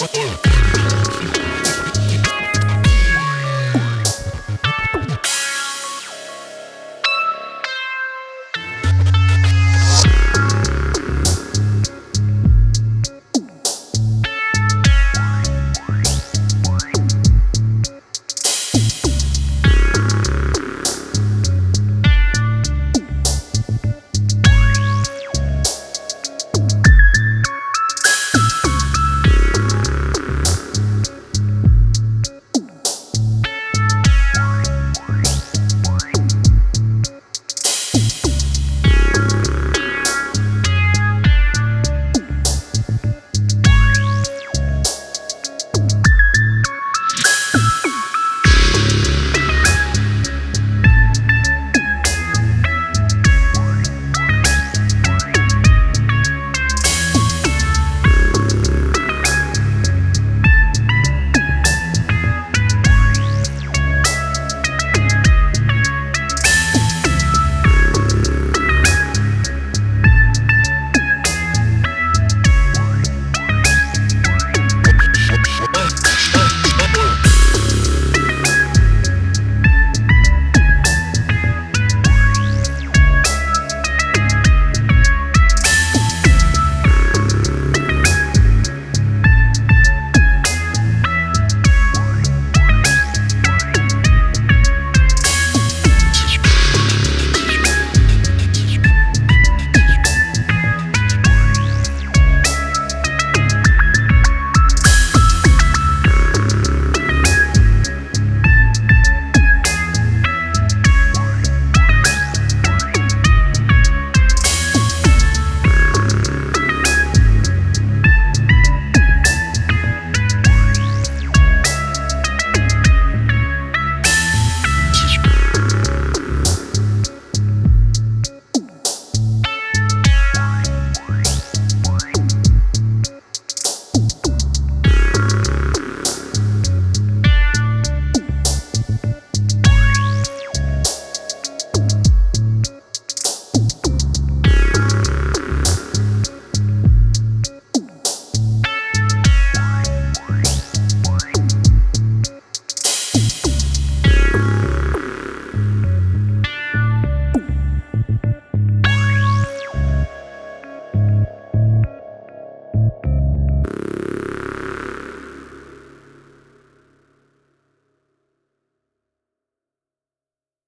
What?